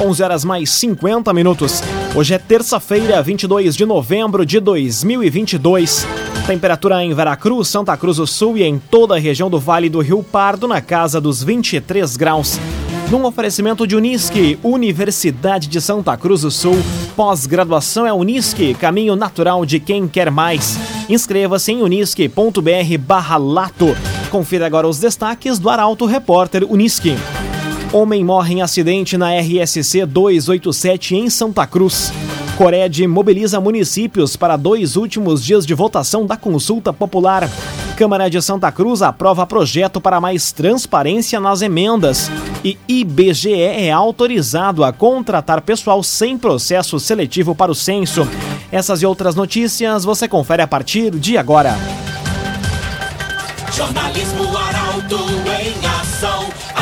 11 horas mais 50 minutos. Hoje é terça-feira, 22 de novembro de 2022. Temperatura em Veracruz, Santa Cruz do Sul e em toda a região do Vale do Rio Pardo na casa dos 23 graus. Num oferecimento de Unisque, Universidade de Santa Cruz do Sul. Pós-graduação é Unisque, caminho natural de quem quer mais. Inscreva-se em unisque.br barra lato. Confira agora os destaques do Arauto Repórter Unisque. Homem morre em acidente na RSC 287 em Santa Cruz. Cored mobiliza municípios para dois últimos dias de votação da consulta popular. Câmara de Santa Cruz aprova projeto para mais transparência nas emendas. E IBGE é autorizado a contratar pessoal sem processo seletivo para o censo. Essas e outras notícias você confere a partir de agora. Jornalismo Arauto em.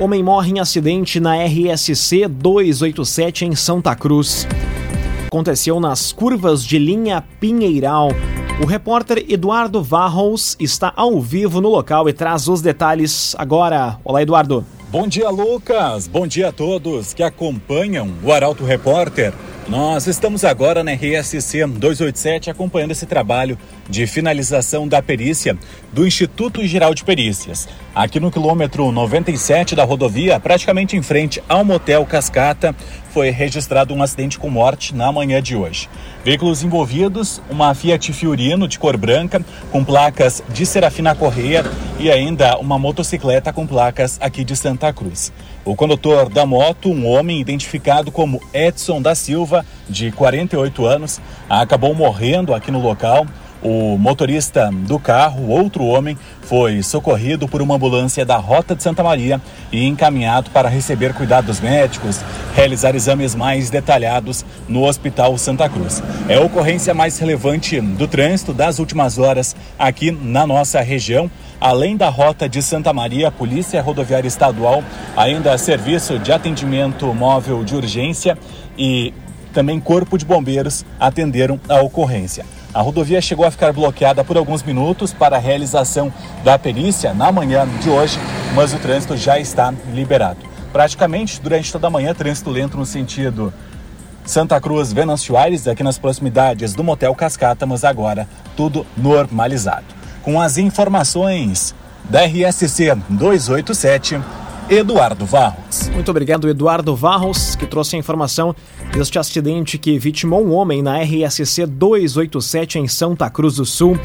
Homem morre em acidente na RSC 287 em Santa Cruz. Aconteceu nas curvas de linha Pinheiral. O repórter Eduardo Varros está ao vivo no local e traz os detalhes agora. Olá, Eduardo. Bom dia, Lucas. Bom dia a todos que acompanham o Arauto Repórter. Nós estamos agora na RSC 287 acompanhando esse trabalho de finalização da perícia do Instituto Geral de Perícias. Aqui no quilômetro 97 da rodovia, praticamente em frente ao Motel Cascata, foi registrado um acidente com morte na manhã de hoje. Veículos envolvidos, uma Fiat Fiorino de cor branca com placas de Serafina Correia e ainda uma motocicleta com placas aqui de Santa Cruz. O condutor da moto, um homem identificado como Edson da Silva, de 48 anos, acabou morrendo aqui no local. O motorista do carro, outro homem, foi socorrido por uma ambulância da Rota de Santa Maria e encaminhado para receber cuidados médicos, realizar exames mais detalhados no Hospital Santa Cruz. É a ocorrência mais relevante do trânsito das últimas horas aqui na nossa região. Além da Rota de Santa Maria, Polícia Rodoviária Estadual, ainda Serviço de Atendimento Móvel de Urgência e também Corpo de Bombeiros atenderam a ocorrência. A rodovia chegou a ficar bloqueada por alguns minutos para a realização da perícia na manhã de hoje, mas o trânsito já está liberado. Praticamente durante toda a manhã, trânsito lento no sentido Santa Cruz, Venâncio Aires, aqui nas proximidades do Motel Cascata, mas agora tudo normalizado. Com as informações da RSC 287, Eduardo Varros. Muito obrigado, Eduardo Varros, que trouxe a informação deste acidente que vitimou um homem na RSC 287 em Santa Cruz do Sul.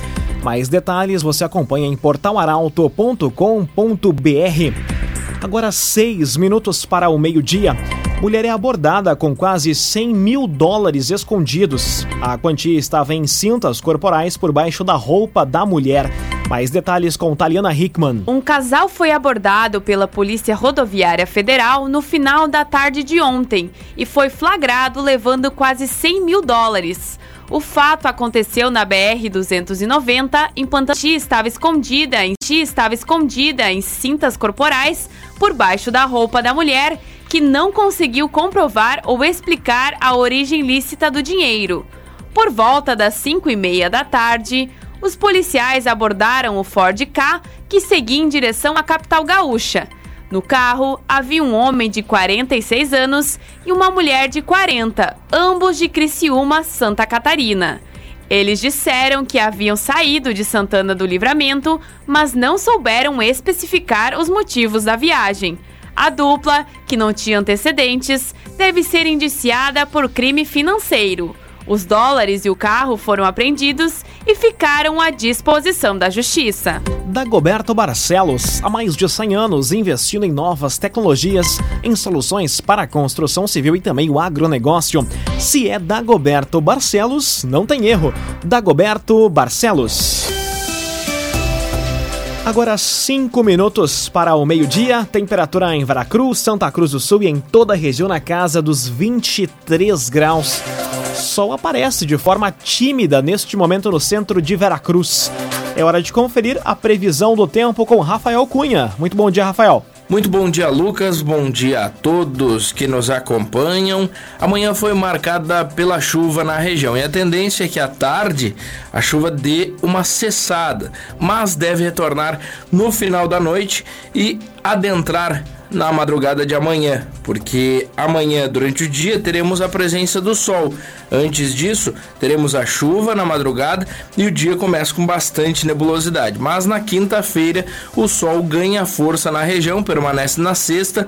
Mais detalhes você acompanha em portalaralto.com.br. Agora, seis minutos para o meio-dia. Mulher é abordada com quase 100 mil dólares escondidos. A quantia estava em cintas corporais por baixo da roupa da mulher. Mais detalhes com Taliana Hickman. Um casal foi abordado pela Polícia Rodoviária Federal no final da tarde de ontem e foi flagrado levando quase 100 mil dólares. O fato aconteceu na BR-290, enquanto a Ti estava escondida em Ti estava escondida em cintas corporais por baixo da roupa da mulher, que não conseguiu comprovar ou explicar a origem lícita do dinheiro. Por volta das 5 e meia da tarde, os policiais abordaram o Ford K, que seguia em direção à capital gaúcha. No carro havia um homem de 46 anos e uma mulher de 40, ambos de Criciúma, Santa Catarina. Eles disseram que haviam saído de Santana do Livramento, mas não souberam especificar os motivos da viagem. A dupla, que não tinha antecedentes, deve ser indiciada por crime financeiro. Os dólares e o carro foram apreendidos e ficaram à disposição da Justiça. Dagoberto Barcelos, há mais de 100 anos investindo em novas tecnologias, em soluções para a construção civil e também o agronegócio. Se é Dagoberto Barcelos, não tem erro. Dagoberto Barcelos. Agora cinco minutos para o meio-dia, temperatura em Veracruz, Santa Cruz do Sul e em toda a região na casa dos 23 graus. Sol aparece de forma tímida neste momento no centro de Veracruz. É hora de conferir a previsão do tempo com Rafael Cunha. Muito bom dia, Rafael. Muito bom dia, Lucas. Bom dia a todos que nos acompanham. Amanhã foi marcada pela chuva na região e a tendência é que à tarde a chuva dê uma cessada, mas deve retornar no final da noite e adentrar na madrugada de amanhã, porque amanhã, durante o dia, teremos a presença do sol. Antes disso, teremos a chuva na madrugada e o dia começa com bastante nebulosidade. Mas na quinta-feira, o sol ganha força na região, permanece na sexta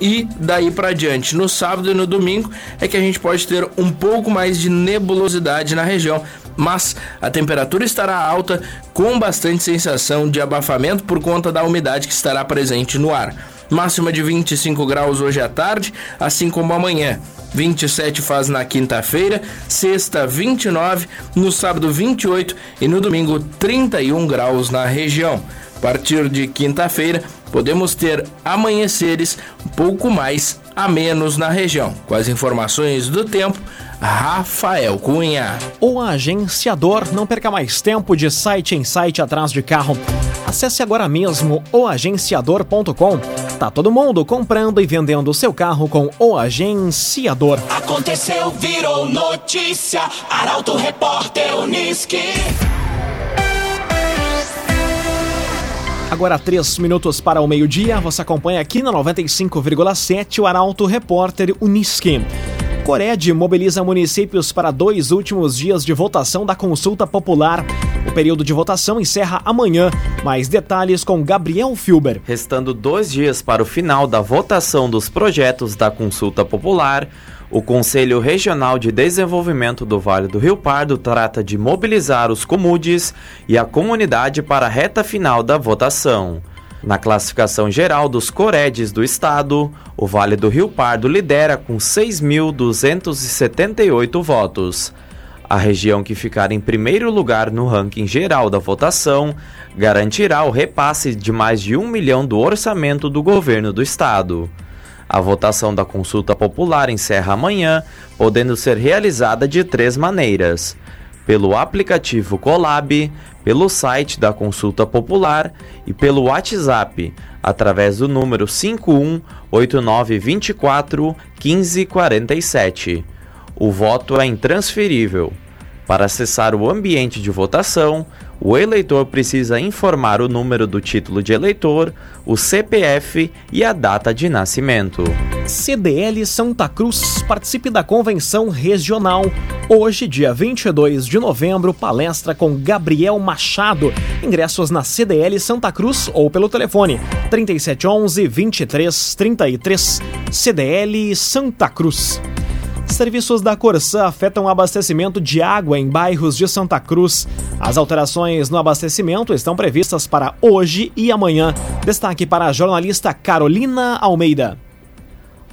e daí para diante, no sábado e no domingo, é que a gente pode ter um pouco mais de nebulosidade na região, mas a temperatura estará alta com bastante sensação de abafamento por conta da umidade que estará presente no ar máxima de 25 graus hoje à tarde, assim como amanhã. 27 faz na quinta-feira, sexta 29, no sábado 28 e no domingo 31 graus na região. A partir de quinta-feira, podemos ter amanheceres um pouco mais a menos na região. Com as informações do tempo, Rafael Cunha. O agenciador não perca mais tempo de site em site atrás de carro. Acesse agora mesmo oagenciador.com. Tá todo mundo comprando e vendendo o seu carro com o agenciador. Aconteceu, virou notícia. Arauto Repórter Uniski. Agora, três minutos para o meio-dia, você acompanha aqui na 95,7 o Arauto Repórter Uniski. Cored mobiliza municípios para dois últimos dias de votação da consulta popular. O período de votação encerra amanhã. Mais detalhes com Gabriel Filber. Restando dois dias para o final da votação dos projetos da consulta popular, o Conselho Regional de Desenvolvimento do Vale do Rio Pardo trata de mobilizar os comudes e a comunidade para a reta final da votação. Na classificação geral dos Coredes do estado, o Vale do Rio Pardo lidera com 6.278 votos. A região que ficar em primeiro lugar no ranking geral da votação garantirá o repasse de mais de um milhão do orçamento do governo do estado. A votação da consulta popular encerra amanhã, podendo ser realizada de três maneiras: pelo aplicativo Colab, pelo site da Consulta Popular e pelo WhatsApp, através do número 518924 1547. O voto é intransferível. Para acessar o ambiente de votação, o eleitor precisa informar o número do título de eleitor, o CPF e a data de nascimento. CDL Santa Cruz participe da convenção regional. Hoje, dia 22 de novembro, palestra com Gabriel Machado. Ingressos na CDL Santa Cruz ou pelo telefone 3711 2333. CDL Santa Cruz. Serviços da Corsã afetam o abastecimento de água em bairros de Santa Cruz. As alterações no abastecimento estão previstas para hoje e amanhã. Destaque para a jornalista Carolina Almeida.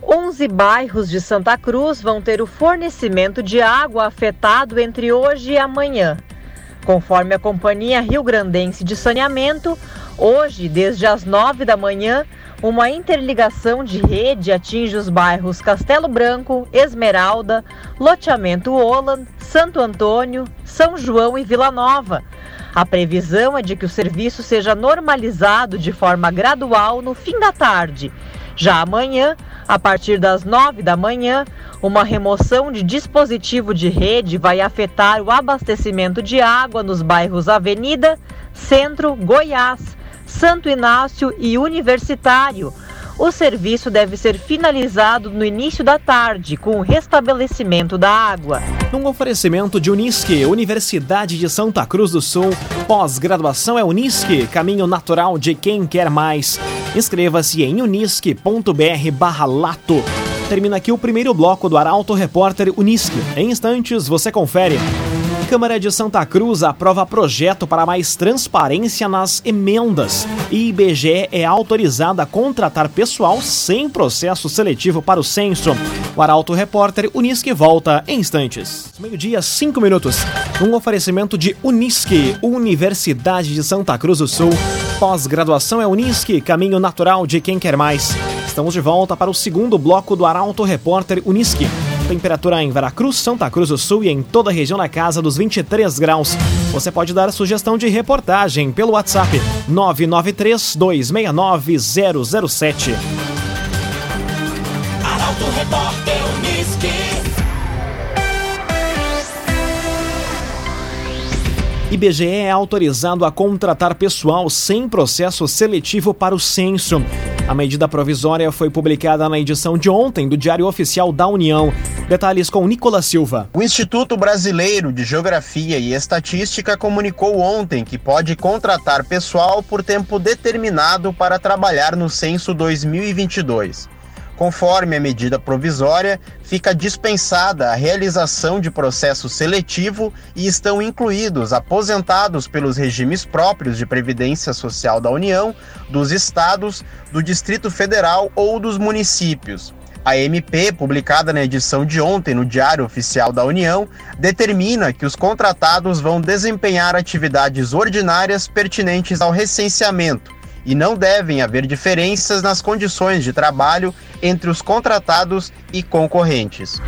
11 bairros de Santa Cruz vão ter o fornecimento de água afetado entre hoje e amanhã. Conforme a Companhia Rio Grandense de Saneamento, hoje, desde as 9 da manhã, uma interligação de rede atinge os bairros Castelo Branco, Esmeralda, Loteamento Oland, Santo Antônio, São João e Vila Nova. A previsão é de que o serviço seja normalizado de forma gradual no fim da tarde. Já amanhã, a partir das 9 da manhã, uma remoção de dispositivo de rede vai afetar o abastecimento de água nos bairros Avenida, Centro, Goiás, Santo Inácio e Universitário. O serviço deve ser finalizado no início da tarde, com o restabelecimento da água. Num oferecimento de Unisque, Universidade de Santa Cruz do Sul, pós-graduação é Unisque, caminho natural de quem quer mais. Inscreva-se em unisque.br/lato. Termina aqui o primeiro bloco do Arauto Repórter Unisque. Em instantes você confere. Câmara de Santa Cruz aprova projeto para mais transparência nas emendas. E IBGE é autorizada a contratar pessoal sem processo seletivo para o censo. O Arauto Repórter Unisque volta em instantes. Meio-dia, cinco minutos. Um oferecimento de Unisque, Universidade de Santa Cruz do Sul. Pós-graduação é Unisque, caminho natural de quem quer mais. Estamos de volta para o segundo bloco do Arauto Repórter Unisque. Temperatura em Veracruz, Santa Cruz do Sul e em toda a região na casa dos 23 graus. Você pode dar sugestão de reportagem pelo WhatsApp 993 269 007. Arauto Repórter Unisque. IBGE é autorizado a contratar pessoal sem processo seletivo para o censo. A medida provisória foi publicada na edição de ontem do Diário Oficial da União. Detalhes com Nicolas Silva. O Instituto Brasileiro de Geografia e Estatística comunicou ontem que pode contratar pessoal por tempo determinado para trabalhar no censo 2022. Conforme a medida provisória, fica dispensada a realização de processo seletivo e estão incluídos aposentados pelos regimes próprios de previdência social da União, dos estados, do Distrito Federal ou dos municípios. A MP, publicada na edição de ontem no Diário Oficial da União, determina que os contratados vão desempenhar atividades ordinárias pertinentes ao recenseamento e não devem haver diferenças nas condições de trabalho entre os contratados e concorrentes.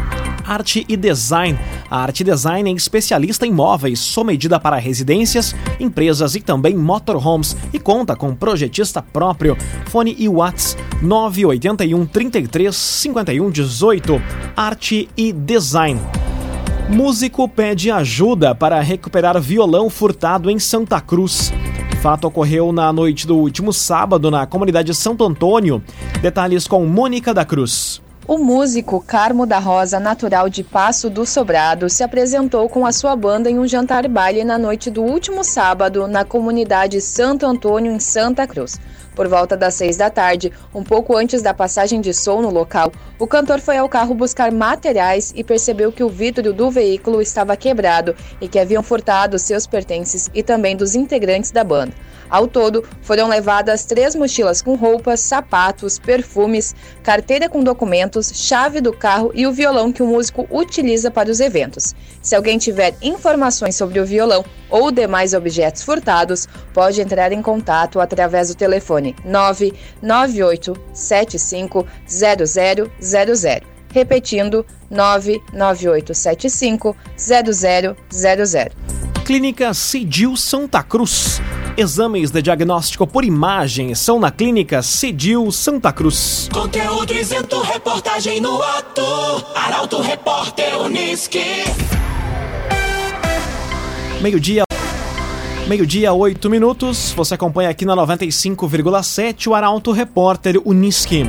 Arte e Design. A Arte Design é especialista em móveis, sob medida para residências, empresas e também motorhomes e conta com projetista próprio. Fone e Whats 981 33 51 18. Arte e Design. Músico pede ajuda para recuperar violão furtado em Santa Cruz. Fato ocorreu na noite do último sábado na comunidade Santo Antônio. Detalhes com Mônica da Cruz. O músico Carmo da Rosa, natural de Passo do Sobrado, se apresentou com a sua banda em um jantar baile na noite do último sábado na comunidade Santo Antônio, em Santa Cruz. Por volta das seis da tarde, um pouco antes da passagem de som no local, o cantor foi ao carro buscar materiais e percebeu que o vidro do veículo estava quebrado e que haviam furtado seus pertences e também dos integrantes da banda. Ao todo, foram levadas três mochilas com roupas, sapatos, perfumes, carteira com documentos, chave do carro e o violão que o músico utiliza para os eventos. Se alguém tiver informações sobre o violão ou demais objetos furtados, pode entrar em contato através do telefone 998750000. Repetindo, 998750000. Clínica Cedil Santa Cruz. Exames de diagnóstico por imagem são na Clínica Cedil Santa Cruz. Conteúdo isento, reportagem no ato. Arauto Repórter Unisque. Meio-dia. Meio-dia, 8 minutos. Você acompanha aqui na 95,7 o Arauto Repórter Unisque.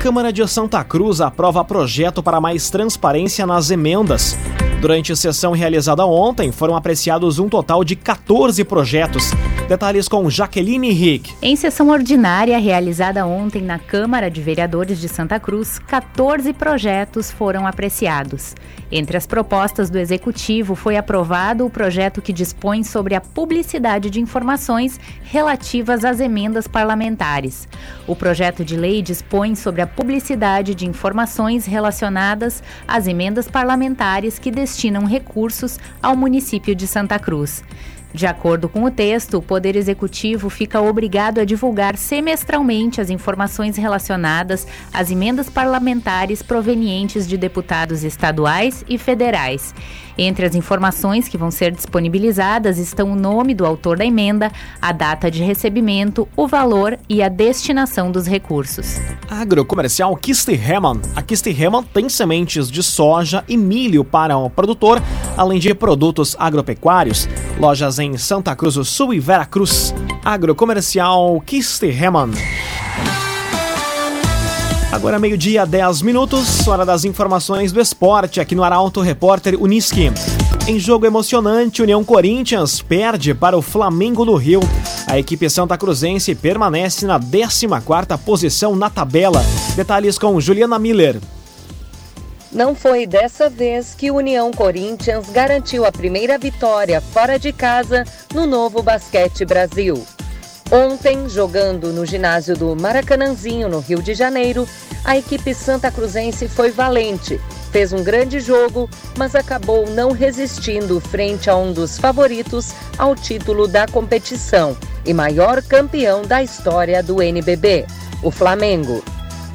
Câmara de Santa Cruz aprova projeto para mais transparência nas emendas. Durante a sessão realizada ontem, foram apreciados um total de 14 projetos. Detalhes com Jaqueline Rick. Em sessão ordinária realizada ontem na Câmara de Vereadores de Santa Cruz, 14 projetos foram apreciados. Entre as propostas do Executivo, foi aprovado o projeto que dispõe sobre a publicidade de informações relativas às emendas parlamentares. O projeto de lei dispõe sobre a publicidade de informações relacionadas às emendas parlamentares que destinam recursos ao município de Santa Cruz. De acordo com o texto, o Poder Executivo fica obrigado a divulgar semestralmente as informações relacionadas às emendas parlamentares provenientes de deputados estaduais e federais. Entre as informações que vão ser disponibilizadas estão o nome do autor da emenda, a data de recebimento, o valor e a destinação dos recursos. Agrocomercial Kistihemann. A Kistihemann tem sementes de soja e milho para o produtor, além de produtos agropecuários. Lojas em Santa Cruz do Sul e Veracruz. Agrocomercial Kistihemann. Agora meio-dia, 10 minutos, hora das informações do esporte aqui no Arauto Repórter Uniski. Em jogo emocionante, União Corinthians perde para o Flamengo do Rio. A equipe santa cruzense permanece na 14ª posição na tabela. Detalhes com Juliana Miller. Não foi dessa vez que o União Corinthians garantiu a primeira vitória fora de casa no novo Basquete Brasil. Ontem, jogando no ginásio do Maracanãzinho, no Rio de Janeiro, a equipe santa cruzense foi valente. Fez um grande jogo, mas acabou não resistindo frente a um dos favoritos ao título da competição e maior campeão da história do NBB, o Flamengo.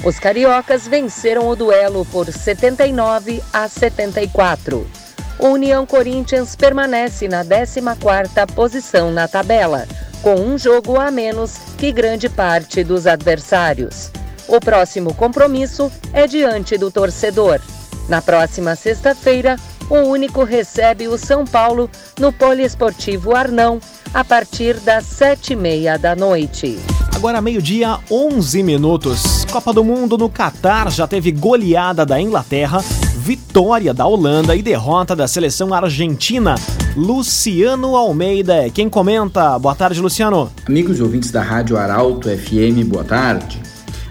Os cariocas venceram o duelo por 79 a 74. O União Corinthians permanece na 14ª posição na tabela, com um jogo a menos que grande parte dos adversários. O próximo compromisso é diante do torcedor. Na próxima sexta-feira, o Único recebe o São Paulo no Poliesportivo Arnão, a partir das sete e meia da noite. Agora meio-dia, 11 minutos. Copa do Mundo no Catar já teve goleada da Inglaterra, vitória da Holanda e derrota da seleção argentina. Luciano Almeida, quem comenta? Boa tarde, Luciano. Amigos e ouvintes da Rádio Arauto FM, boa tarde.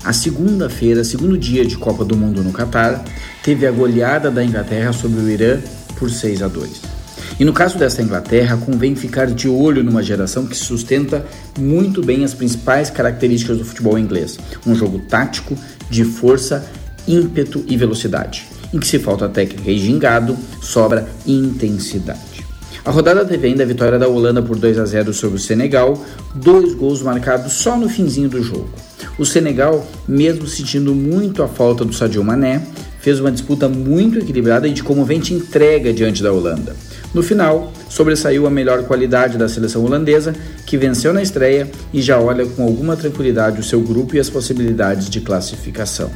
A segunda-feira, segundo dia de Copa do Mundo no Catar, teve a goleada da Inglaterra sobre o Irã por 6 a 2. E no caso desta Inglaterra, convém ficar de olho numa geração que sustenta muito bem as principais características do futebol inglês: um jogo tático, de força, ímpeto e velocidade, em que se falta técnica e gingado, sobra intensidade. A rodada teve ainda a vitória da Holanda por 2 a 0 sobre o Senegal, dois gols marcados só no finzinho do jogo. O Senegal, mesmo sentindo muito a falta do Sadio Mané, fez uma disputa muito equilibrada e de comovente entrega diante da Holanda. No final, sobressaiu a melhor qualidade da seleção holandesa, que venceu na estreia e já olha com alguma tranquilidade o seu grupo e as possibilidades de classificação.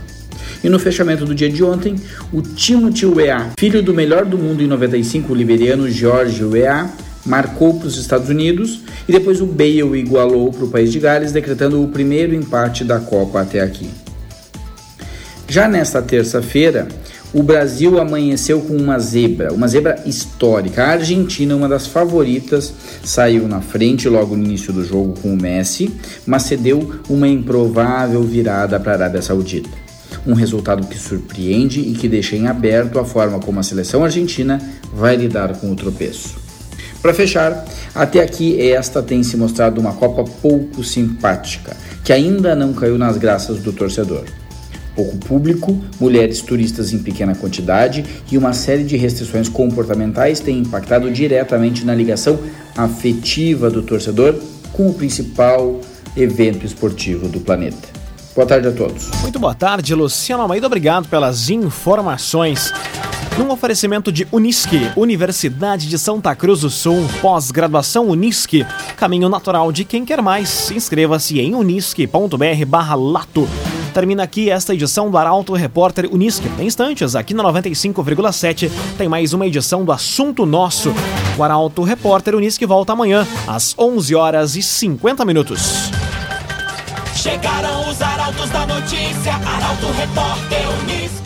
E no fechamento do dia de ontem, o Timothy Weah, filho do melhor do mundo em 95, o liberiano George Weah, marcou para os Estados Unidos e depois o Bale igualou para o país de Gales, decretando o primeiro empate da Copa até aqui. Já nesta terça-feira, o Brasil amanheceu com uma zebra, uma zebra histórica. A Argentina, uma das favoritas, saiu na frente logo no início do jogo com o Messi, mas cedeu uma improvável virada para a Arábia Saudita. Um resultado que surpreende e que deixa em aberto a forma como a seleção argentina vai lidar com o tropeço. Para fechar, até aqui esta tem se mostrado uma Copa pouco simpática, que ainda não caiu nas graças do torcedor pouco público, mulheres turistas em pequena quantidade e uma série de restrições comportamentais têm impactado diretamente na ligação afetiva do torcedor com o principal evento esportivo do planeta. Boa tarde a todos. Muito boa tarde, Luciano Almeida. Obrigado pelas informações. Num oferecimento de Unisque, Universidade de Santa Cruz do Sul, pós-graduação Unisque, caminho natural de quem quer mais. Inscreva-se em unisque.br/lato. Termina aqui esta edição do Arauto Repórter Unisque. Em instantes, aqui na 95,7, tem mais uma edição do Assunto Nosso. O Arauto Repórter Unisque volta amanhã, às 11 horas e 50 minutos. Chegaram os arautos da notícia, Arauto Repórter Unisque.